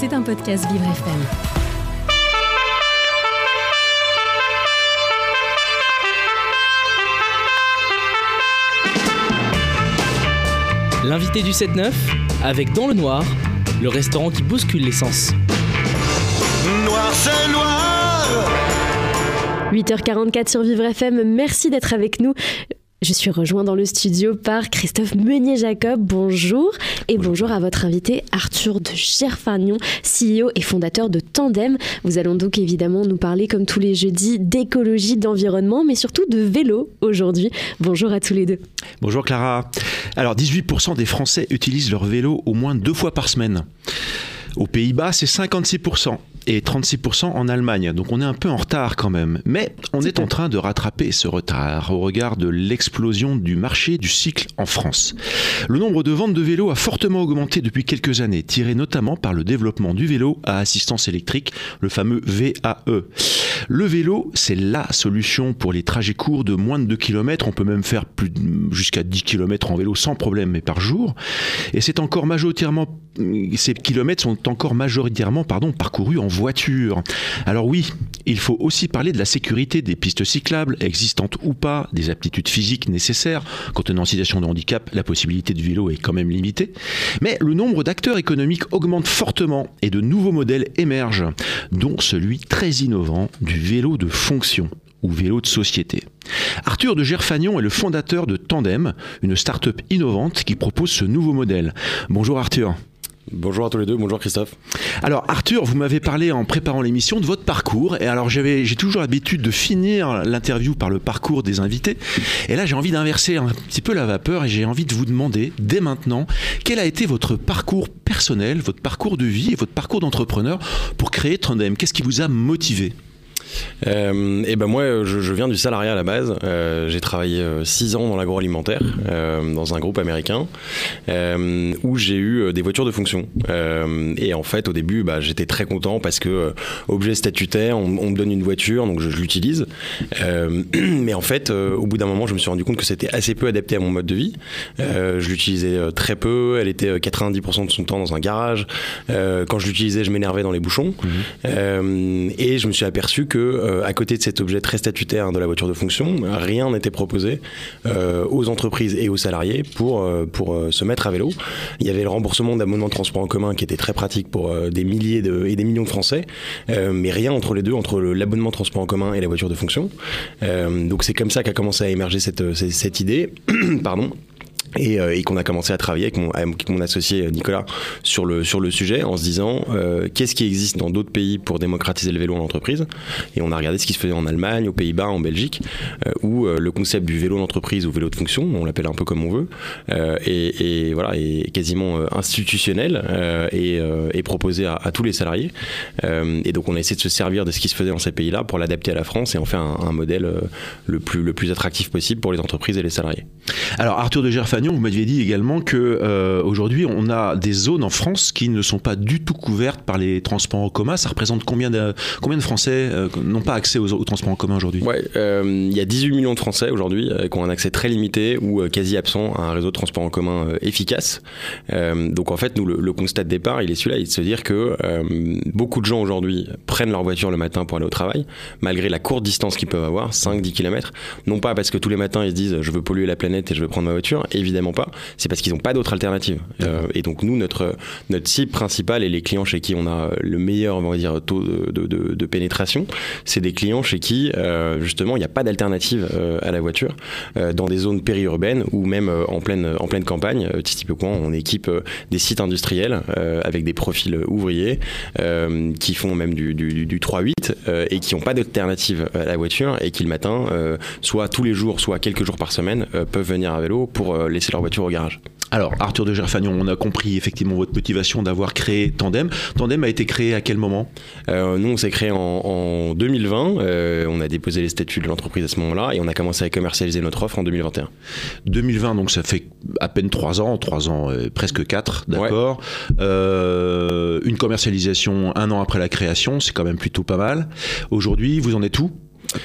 C'est un podcast Vivre FM. L'invité du 7-9, avec Dans le Noir, le restaurant qui bouscule l'essence. Noir, c'est noir 8h44 sur Vivre FM, merci d'être avec nous. Je suis rejoint dans le studio par Christophe Meunier-Jacob. Bonjour. Et bonjour. à votre invité Arthur de Gerfagnon, CEO et fondateur de Tandem. Vous allons donc évidemment nous parler, comme tous les jeudis, d'écologie, d'environnement, mais surtout de vélo aujourd'hui. Bonjour à tous les deux. Bonjour Clara. Alors 18% des Français utilisent leur vélo au moins deux fois par semaine. Aux Pays-Bas, c'est 56% et 36% en Allemagne. Donc on est un peu en retard quand même. Mais on est en train de rattraper ce retard au regard de l'explosion du marché du cycle en France. Le nombre de ventes de vélos a fortement augmenté depuis quelques années, tiré notamment par le développement du vélo à assistance électrique, le fameux VAE. Le vélo, c'est la solution pour les trajets courts de moins de 2 km. On peut même faire jusqu'à 10 km en vélo sans problème, mais par jour. Et c'est encore majoritairement, ces kilomètres sont encore majoritairement pardon, parcourus en voiture. Alors oui, il faut aussi parler de la sécurité des pistes cyclables, existantes ou pas, des aptitudes physiques nécessaires. Quand on est en situation de handicap, la possibilité du vélo est quand même limitée. Mais le nombre d'acteurs économiques augmente fortement et de nouveaux modèles émergent, dont celui très innovant du vélo de fonction ou vélo de société. Arthur de Gerfagnon est le fondateur de Tandem, une start-up innovante qui propose ce nouveau modèle. Bonjour Arthur. Bonjour à tous les deux, bonjour Christophe. Alors Arthur, vous m'avez parlé en préparant l'émission de votre parcours et alors j'avais j'ai toujours l'habitude de finir l'interview par le parcours des invités et là j'ai envie d'inverser un petit peu la vapeur et j'ai envie de vous demander dès maintenant quel a été votre parcours personnel, votre parcours de vie et votre parcours d'entrepreneur pour créer Tandem Qu'est-ce qui vous a motivé? Euh, et ben moi, je, viens du salariat à la base. Euh, j'ai travaillé 6 euh, ans dans l'agroalimentaire, dans un groupe américain, où j'ai eu des voitures de fonction. et en fait, au début, bah, j'étais très content parce que objet statutaire, on, on, me donne une voiture, donc je, je l'utilise. mais en fait, au bout d'un moment, je me suis rendu compte que c'était assez peu adapté à mon mode de vie. je l'utilisais très peu. Elle était 90% de son temps dans un garage. quand je l'utilisais, je m'énervais dans les bouchons. Mmh. et je me suis aperçu que euh, à côté de cet objet très statutaire de la voiture de fonction, rien n'était proposé euh, aux entreprises et aux salariés pour, euh, se mettre à vélo. Il y avait le remboursement d'abonnement de transport en commun qui était très pratique pour des milliers et des millions de Français, mais rien entre les deux, entre l'abonnement de transport en commun et la voiture de fonction. donc c'est comme ça qu'a commencé à émerger cette, cette idée. Pardon et, euh, et qu'on a commencé à travailler avec mon, associé Nicolas sur le, sur le sujet en se disant euh, qu'est-ce qui existe dans d'autres pays pour démocratiser le vélo en entreprise? Et on a regardé ce qui se faisait en Allemagne, aux Pays-Bas, en Belgique euh, où euh, le concept du vélo d'entreprise ou vélo de fonction, on l'appelle un peu comme on veut, euh, et, voilà, est quasiment institutionnel et, et, proposé à, tous les salariés et donc on a essayé de se servir de ce qui se faisait dans ces pays-là pour l'adapter à la France et en faire un, modèle le, plus, le plus attractif possible pour les entreprises et les salariés. Alors Arthur de Vous m'aviez dit également que euh, aujourd'hui on a des zones en France qui ne sont pas du tout couvertes par les transports en commun. Ça représente combien de, combien de Français euh, n'ont pas accès aux, aux, transports en commun aujourd'hui? Ouais, euh, il y a 18 millions de Français aujourd'hui qui ont un accès très limité ou quasi absent à un réseau de transport en commun efficace. donc en fait, nous le, le, constat de départ, il est celui-là, il est de se dire que beaucoup de gens aujourd'hui prennent leur voiture le matin pour aller au travail, malgré la courte distance qu'ils peuvent avoir, 5-10 km. Non pas parce que tous les matins ils se disent je veux polluer la planète et je veux prendre ma voiture, évidemment évidemment pas. C'est parce qu'ils n'ont pas d'autre alternative. Euh, et donc nous, notre notre cible principale et les clients chez qui on a le meilleur, on va dire, taux de, de, pénétration, c'est des clients chez qui euh, justement il n'y a pas d'alternative euh, à la voiture euh, dans des zones périurbaines ou même en pleine en pleine campagne. typiquement, on équipe des sites industriels avec des profils ouvriers qui font même du, du, du 3-8 et qui n'ont pas d'alternative à la voiture et qui le matin, soit tous les jours, soit quelques jours par semaine, peuvent venir à vélo pour les laisser leur voiture au garage. Alors, Arthur de Gerfagnon, on a compris effectivement votre motivation d'avoir créé Tandem. Tandem a été créé à quel moment? Euh, Nous, on s'est créé en, en 2020. Euh, on a déposé les statuts de l'entreprise à ce moment-là et on a commencé à commercialiser notre offre en 2021. 2020, donc ça fait à peine 3 ans, 3 ans, euh, presque 4, d'accord. Ouais. Une commercialisation un an après la création, c'est quand même plutôt pas mal. Aujourd'hui, vous en êtes où?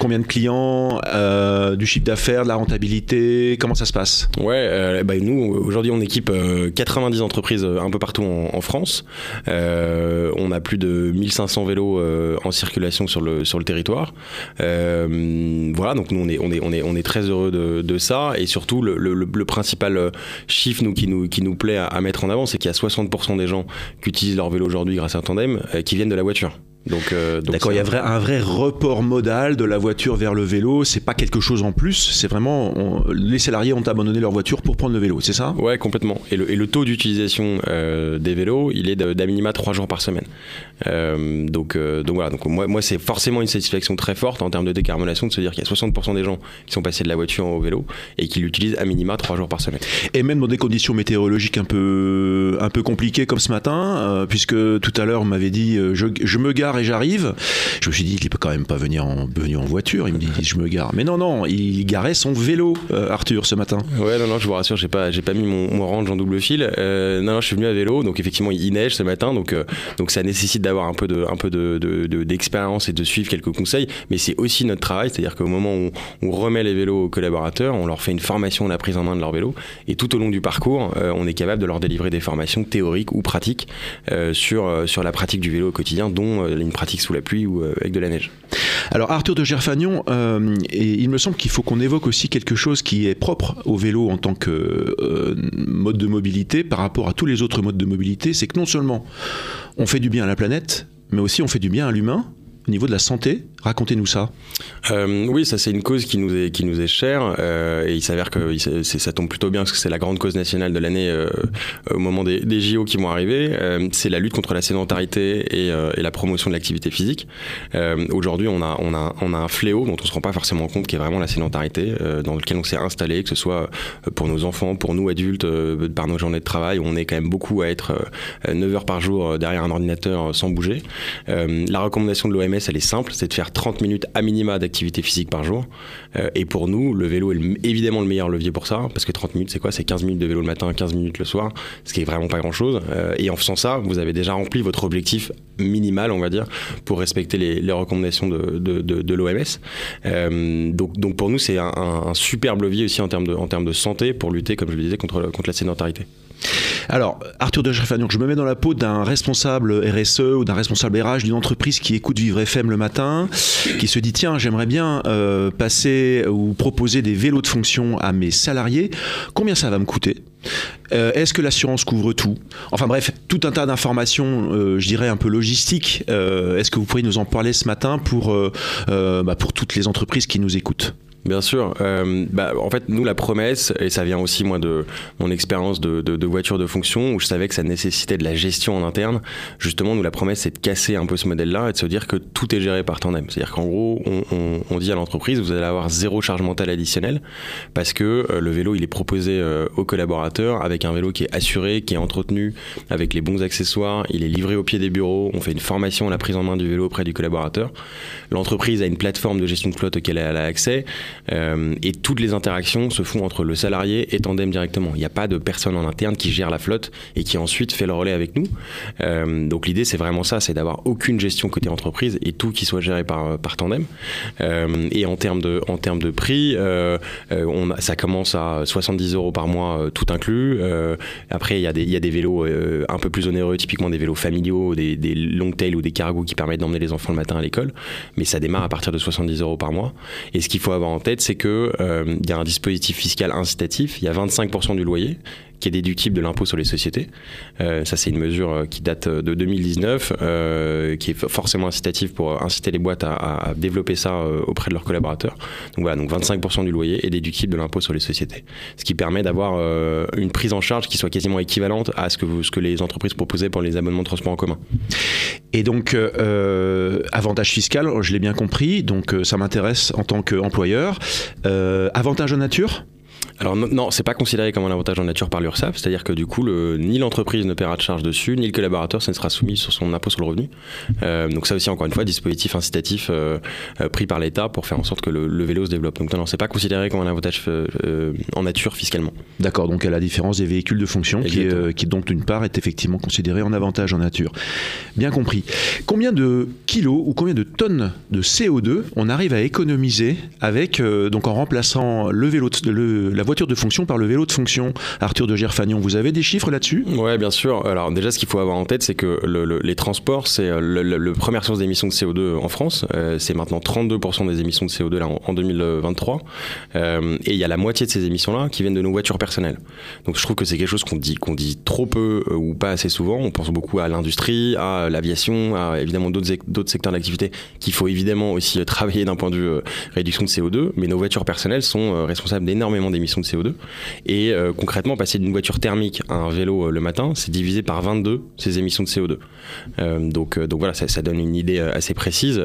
Combien de clients, euh, du chiffre d'affaires, de la rentabilité Comment ça se passe? Ouais, euh, bah, nous, aujourd'hui, on équipe euh, 90 entreprises euh, un peu partout en, en France. Euh, on a plus de 1500 vélos euh, en circulation sur le, sur le territoire. Euh, voilà, donc nous, on est, on est, on est, on est très heureux de, de ça. Et surtout, le, le, le principal euh, chiffre nous, qui, nous, qui nous plaît à, mettre en avant, c'est qu'il y a 60% des gens qui utilisent leur vélo aujourd'hui grâce à un tandem euh, qui viennent de la voiture. Donc, euh, donc D'accord, il y a vrai- un vrai report modal de la voiture vers le vélo. C'est pas quelque chose en plus. C'est vraiment on- les salariés ont abandonné leur voiture pour prendre le vélo. C'est ça? Ouais, complètement. Et le, et le taux d'utilisation euh, des vélos, il est d'à minima 3 jours par semaine. Euh, donc, donc voilà, donc moi, moi c'est forcément une satisfaction très forte en termes de décarbonation de se dire qu'il y a 60% des gens qui sont passés de la voiture au vélo et qui l'utilisent à minima 3 jours par semaine. Et même dans des conditions météorologiques un peu, un peu compliquées comme ce matin, puisque tout à l'heure on m'avait dit je, je me gare et j'arrive. Je me suis dit il peut quand même pas venir en, venir en voiture. Il me dit je me gare. Mais non, non, il garait son vélo, euh, Arthur, ce matin. Ouais, non, non, je vous rassure, j'ai pas, j'ai pas mis mon, mon range en double fil. Euh, non, non, je suis venu à vélo, donc effectivement, il neige ce matin, donc, euh, donc ça nécessite d'avoir un peu de, un peu de, de- de- d'expérience et de suivre quelques conseils. Mais c'est aussi notre travail, c'est-à-dire qu'au moment où on remet les vélos aux collaborateurs, on leur fait une formation à la prise en main de leur vélo, et tout au long du parcours, on est capable de leur délivrer des formations théoriques ou pratiques sur, sur la pratique du vélo au quotidien, dont une pratique sous la pluie ou euh, avec de la neige. Alors Arthur de Gerfagnon, euh, il me semble qu'il faut qu'on évoque aussi quelque chose qui est propre au vélo en tant que euh, mode de mobilité par rapport à tous les autres modes de mobilité, c'est que non seulement on fait du bien à la planète, mais aussi on fait du bien à l'humain au niveau de la santé. Racontez-nous ça. Euh, oui, ça c'est une cause qui nous est qui nous est chère euh, et il s'avère que ça tombe plutôt bien parce que c'est la grande cause nationale de l'année euh, au moment des, JO qui vont arriver. C'est la lutte contre la sédentarité et, la promotion de l'activité physique. Aujourd'hui, on a on a on a un fléau dont on se rend pas forcément compte, qui est vraiment la sédentarité, dans lequel on s'est installé, que ce soit pour nos enfants, pour nous adultes, par nos journées de travail, on est quand même beaucoup à être euh, 9 heures par jour derrière un ordinateur sans bouger. La recommandation de l'OMS, elle est simple, c'est de faire 30 minutes à minima d'activité physique par jour. Euh, et pour nous, le vélo est évidemment le meilleur levier pour ça, parce que 30 minutes, c'est quoi? C'est 15 minutes de vélo le matin, 15 minutes le soir, ce qui est vraiment pas grand-chose. Euh, et en faisant ça, vous avez déjà rempli votre objectif minimal, on va dire, pour respecter les, recommandations de, l'OMS. Euh, donc, pour nous, c'est un, superbe levier aussi en termes de, en termes de santé pour lutter, comme je le disais, contre, contre la sédentarité. Alors, Arthur de Gerfagnon, je me mets dans la peau d'un responsable RSE ou d'un responsable RH d'une entreprise qui écoute Vivre FM le matin, qui se dit tiens, j'aimerais bien euh, passer ou proposer des vélos de fonction à mes salariés. Combien ça va me coûter? Euh, Est-ce que l'assurance couvre tout? Enfin bref, tout un tas d'informations, euh, je dirais un peu logistiques. Euh, Est-ce que vous pourriez nous en parler ce matin pour, euh, euh, bah, pour toutes les entreprises qui nous écoutent? Bien sûr. Euh, bah, en fait, nous, la promesse, et ça vient aussi, moi, de mon expérience de, de, de voiture de fonction, où je savais que ça nécessitait de la gestion en interne. Justement, nous, la promesse, c'est de casser un peu ce modèle-là et de se dire que tout est géré par tandem. C'est-à-dire qu'en gros, on, on, on dit à l'entreprise, vous allez avoir zéro charge mentale additionnelle parce que euh, le vélo, il est proposé euh, aux collaborateurs avec un vélo qui est assuré, qui est entretenu, avec les bons accessoires. Il est livré au pied des bureaux. On fait une formation à la prise en main du vélo auprès du collaborateur. L'entreprise a une plateforme de gestion de flotte auquel elle a accès. Euh, et toutes les interactions se font entre le salarié et Tandem directement. Il n'y a pas de personne en interne qui gère la flotte et qui ensuite fait le relais avec nous. Euh, donc l'idée c'est vraiment ça, c'est d'avoir aucune gestion côté entreprise et tout qui soit géré par, Tandem. Euh, et en termes de, en termes de prix, ça commence à 70 euros par mois tout inclus. Après il y, a des- y a des vélos un peu plus onéreux, typiquement des vélos familiaux, des, des long tail ou des cargos qui permettent d'emmener les enfants le matin à l'école. Mais ça démarre à partir de 70 euros par mois. Et ce qu'il faut avoir en tête, c'est que euh, il y a un dispositif fiscal incitatif. Il y a 25% du loyer qui est déductible de l'impôt sur les sociétés. Euh, ça, c'est une mesure euh, qui date de 2019, euh, qui est forcément incitative pour inciter les boîtes à, développer ça euh, auprès de leurs collaborateurs. Donc voilà, donc 25% du loyer est déductible de l'impôt sur les sociétés, ce qui permet d'avoir euh, une prise en charge qui soit quasiment équivalente à ce que, ce que les entreprises proposaient pour les abonnements de transport en commun. Et donc, euh, avantage fiscal, je l'ai bien compris, donc euh, ça m'intéresse en tant qu'employeur. Euh, avantage en nature? Alors non, c'est pas considéré comme un avantage en nature par l'URSSAF, c'est-à-dire que du coup, le, ni l'entreprise ne paiera de charge dessus, ni le collaborateur, ça ne sera soumis sur son impôt sur le revenu. Euh, donc ça aussi, encore une fois, dispositif incitatif euh, euh, pris par l'État pour faire en sorte que le, le vélo se développe. Donc non, non c'est pas considéré comme un avantage euh, en nature fiscalement. D'accord, donc à la différence des véhicules de fonction, qui, donc d'une part est effectivement considéré en avantage en nature. Bien compris. Combien de kilos ou combien de tonnes de CO2 on arrive à économiser avec donc en remplaçant le vélo, de- le- la voiture de fonction par le vélo de fonction Arthur de Gerfagnon, vous avez des chiffres là-dessus? Ouais, bien sûr. Alors déjà, ce qu'il faut avoir en tête, c'est que le- le- les transports, c'est euh, le première source d'émissions de CO2 en France. Euh, c'est maintenant 32% des émissions de CO2 là, en, en 2023. Euh, et il y a la moitié de ces émissions-là qui viennent de nos voitures personnelles. Donc je trouve que c'est quelque chose qu'on dit, qu'on dit trop peu ou pas assez souvent. On pense beaucoup à l'industrie, à l'aviation, à évidemment d'autres sec- d'autres secteurs d'activité qu'il faut évidemment aussi travailler d'un point de vue réduction de CO2. Mais nos voitures personnelles sont responsables d'énormément d'émissions de CO2. Et euh, concrètement, passer d'une voiture thermique à un vélo euh, le matin, c'est divisé par 22 ces émissions de CO2. Euh, donc, donc voilà, ça, ça donne une idée assez précise.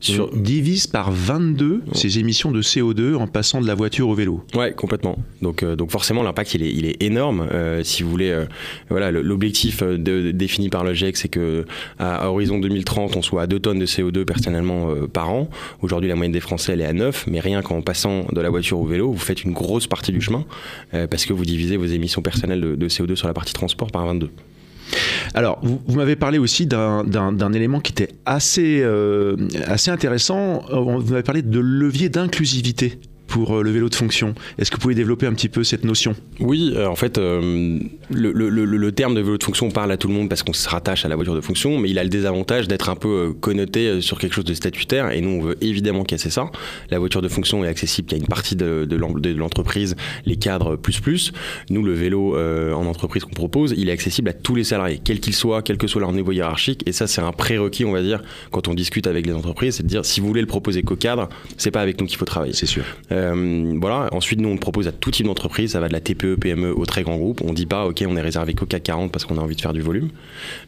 sur... Divise par 22 ces émissions de CO2 en passant de la voiture au vélo. Ouais, complètement. Donc, donc forcément, l'impact il est, il est énorme. Si vous voulez, voilà, l'objectif défini par le GIEC, c'est que à, à horizon 2030, on soit à 2 tonnes de CO2 personnellement euh, par an. Aujourd'hui, la moyenne des Français elle est à 9, mais rien qu'en passant de la voiture au vélo, vous faites une grosse partie du chemin euh, parce que vous divisez vos émissions personnelles de, de CO2 sur la partie transport par 22. Alors, vous, m'avez parlé aussi d'un élément qui était assez, euh, assez intéressant. Euh, Vous m'avez parlé de levier d'inclusivité pour euh, le vélo de fonction. Est-ce que vous pouvez développer un petit peu cette notion? Oui, euh, en fait, euh, le, le- le- le terme de vélo de fonction parle à tout le monde parce qu'on se rattache à la voiture de fonction, mais il a le désavantage d'être un peu connoté sur quelque chose de statutaire, et nous, on veut évidemment casser ça. La voiture de fonction est accessible qu'à une partie de, de l'en- de l'entreprise, les cadres plus plus. Nous, le vélo euh, en entreprise qu'on propose, il est accessible à tous les salariés, quels qu'ils soient, quel que soit leur niveau hiérarchique, et ça, c'est un prérequis, on va dire, quand on discute avec les entreprises, c'est de dire, si vous voulez le proposer qu'au cadre, c'est pas avec nous qu'il faut travailler. C'est sûr. Euh, voilà. Ensuite, nous, on propose à tout type d'entreprise. Ça va de la TPE, PME au très grand groupe. On dit pas, OK, on est réservé qu'au CAC 40 parce qu'on a envie de faire du volume.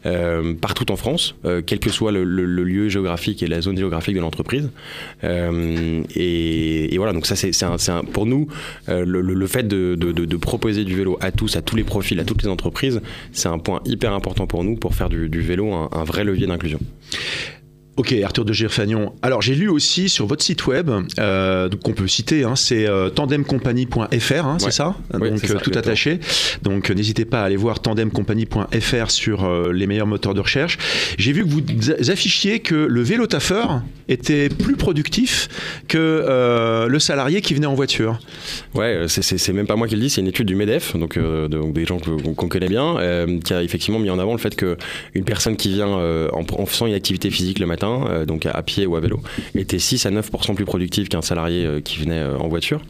Euh, partout en France, euh, quel que soit le, lieu géographique et la zone géographique de l'entreprise. Euh, et, voilà, donc ça, c'est pour nous, euh, le, fait de, proposer du vélo à tous, à tous les profils, à toutes les entreprises, c'est un point hyper important pour nous pour faire du, vélo un vrai levier d'inclusion. Ok, Arthur de Girfagnon. Alors, j'ai lu aussi sur votre site web, euh, qu'on peut citer, hein, c'est euh, tandemcompagnie.fr, hein, c'est ça? Donc, ça, tout exactement. attaché. Donc, n'hésitez pas à aller voir tandemcompagnie.fr sur euh, les meilleurs moteurs de recherche. J'ai vu que vous affichiez que le vélo taffeur était plus productif que euh, le salarié qui venait en voiture. Ouais, c'est- même pas moi qui le dis, c'est une étude du MEDEF, donc, de- donc des gens qu'on connaît bien, qui a effectivement mis en avant le fait que une personne qui vient en, en faisant une activité physique le matin, euh, donc à, pied ou à vélo, était 6 à 9% plus productive qu'un salarié euh, qui venait euh, en voiture,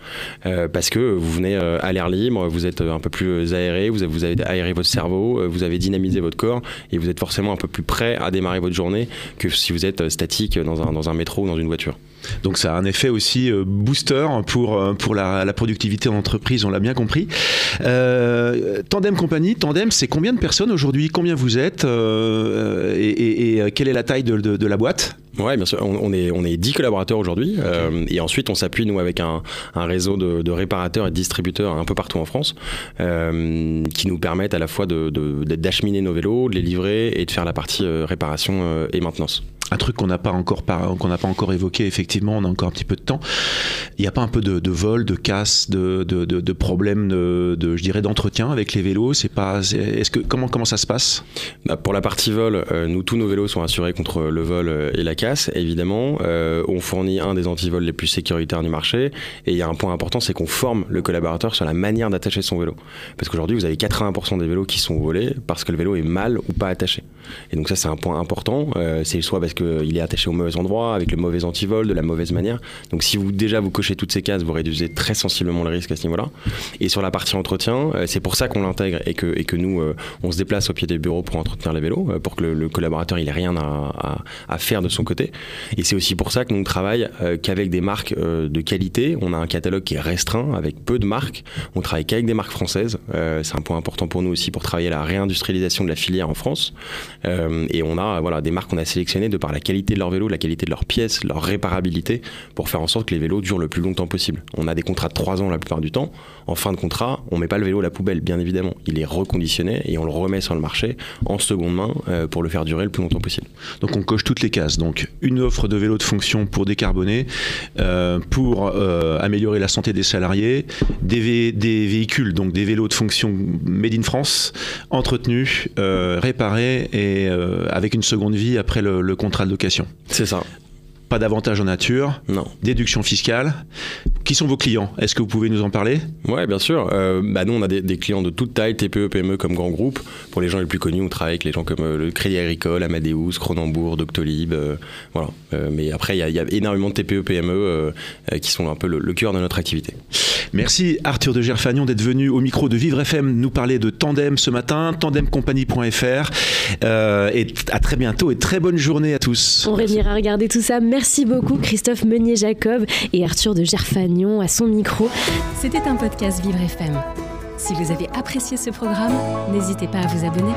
parce que vous venez à l'air libre, vous êtes un peu plus aéré, vous avez, aéré votre cerveau, vous avez dynamisé votre corps, et vous êtes forcément un peu plus prêt à démarrer votre journée que si vous êtes statique dans un métro ou dans une voiture. Donc ça a un effet aussi euh, booster pour, euh, pour la, la productivité en entreprise, on l'a bien compris. Euh, Tandem Compagnie, Tandem, c'est combien de personnes aujourd'hui? Combien vous êtes Euh, et, et- et, quelle est la taille de, de- de la boîte? Ouais, bien sûr. On, on est, on est 10 collaborateurs aujourd'hui. euh, et ensuite, on s'appuie, nous, avec un, un réseau de, de réparateurs et de distributeurs un peu partout en France euh, qui nous permettent à la fois de- de- d'acheminer nos vélos, de les livrer et de faire la partie euh, réparation et maintenance. Un truc qu'on n'a pas encore qu'on n'a pas encore évoqué, effectivement, on a encore un petit peu de temps. Il n'y a pas un peu de, vol, de casse, de, de, problèmes de, je dirais, d'entretien avec les vélos? C'est pas, est-ce que comment comment ça se passe? Bah, Pour la partie vol, euh, nous, tous nos vélos sont assurés contre le vol euh, et la casse, évidemment. Euh, on fournit un des antivols les plus sécuritaires du marché. Et il y a un point important, c'est qu'on forme le collaborateur sur la manière d'attacher son vélo. Parce qu'aujourd'hui, vous avez 80% des vélos qui sont volés parce que le vélo est mal ou pas attaché. Et donc ça, c'est un point important. C'est soit parce qu'il est attaché au mauvais endroit, avec le mauvais antivol, de la mauvaise manière. Donc si vous déjà vous cochez toutes ces cases, vous réduisez très sensiblement le risque à ce niveau-là. Et sur la partie entretien, euh, c'est pour ça qu'on l'intègre et que, et que nous, euh, on se déplace au pied des bureaux pour entretenir les vélos, euh, pour que le, collaborateur il ait rien à, à- faire de son côté. Et c'est aussi pour ça que nous ne travaille qu'avec des marques de qualité. On a un catalogue qui est restreint avec peu de marques. On travaille qu'avec des marques françaises. C'est un point important pour nous aussi pour travailler la réindustrialisation de la filière en France. Et on a voilà des marques qu'on a sélectionnées de par la qualité de leur vélo, la qualité de leurs pièces, leur réparabilité, pour faire en sorte que les vélos durent le plus longtemps possible. On a des contrats de 3 ans la plupart du temps. En fin de contrat, on met pas le vélo à la poubelle, bien évidemment. Il est reconditionné et on le remet sur le marché en seconde main euh, pour le faire durer le plus longtemps possible. Donc on coche toutes les cases. Donc une offre de vélo de fonction pour décarboner, euh, pour euh, améliorer la santé des salariés, des, vé- des véhicules, donc des vélos de fonction made in France, entretenus, réparés et avec une seconde vie après le contrat C'est ça. Pas d'avantage en nature, Non. déduction fiscale. Qui sont vos clients? Est-ce que vous pouvez nous en parler? Ouais, bien sûr. Euh, bah, nous, on a des, des clients de toute taille, TPE, PME comme grands groupes. Pour les gens les plus connus, on travaille avec les gens comme euh, le Crédit Agricole, Amadeus, Cronenbourg, Doctolib. euh, voilà. Euh, mais après, il y, a- il y a énormément de TPE, PME euh, euh, qui sont un peu le, le cœur de notre activité. Merci Arthur de Gerfagnon d'être venu au micro de Vivre FM nous parler de Tandem ce matin, tandemcompagnie.fr. Euh, et à très bientôt et très bonne journée à tous. On reviendra regarder tout ça. Merci beaucoup Christophe Meunier-Jacob et Arthur de Gerfagnon à son micro. C'était un podcast Vivre FM. Si vous avez apprécié ce programme, n'hésitez pas à vous abonner.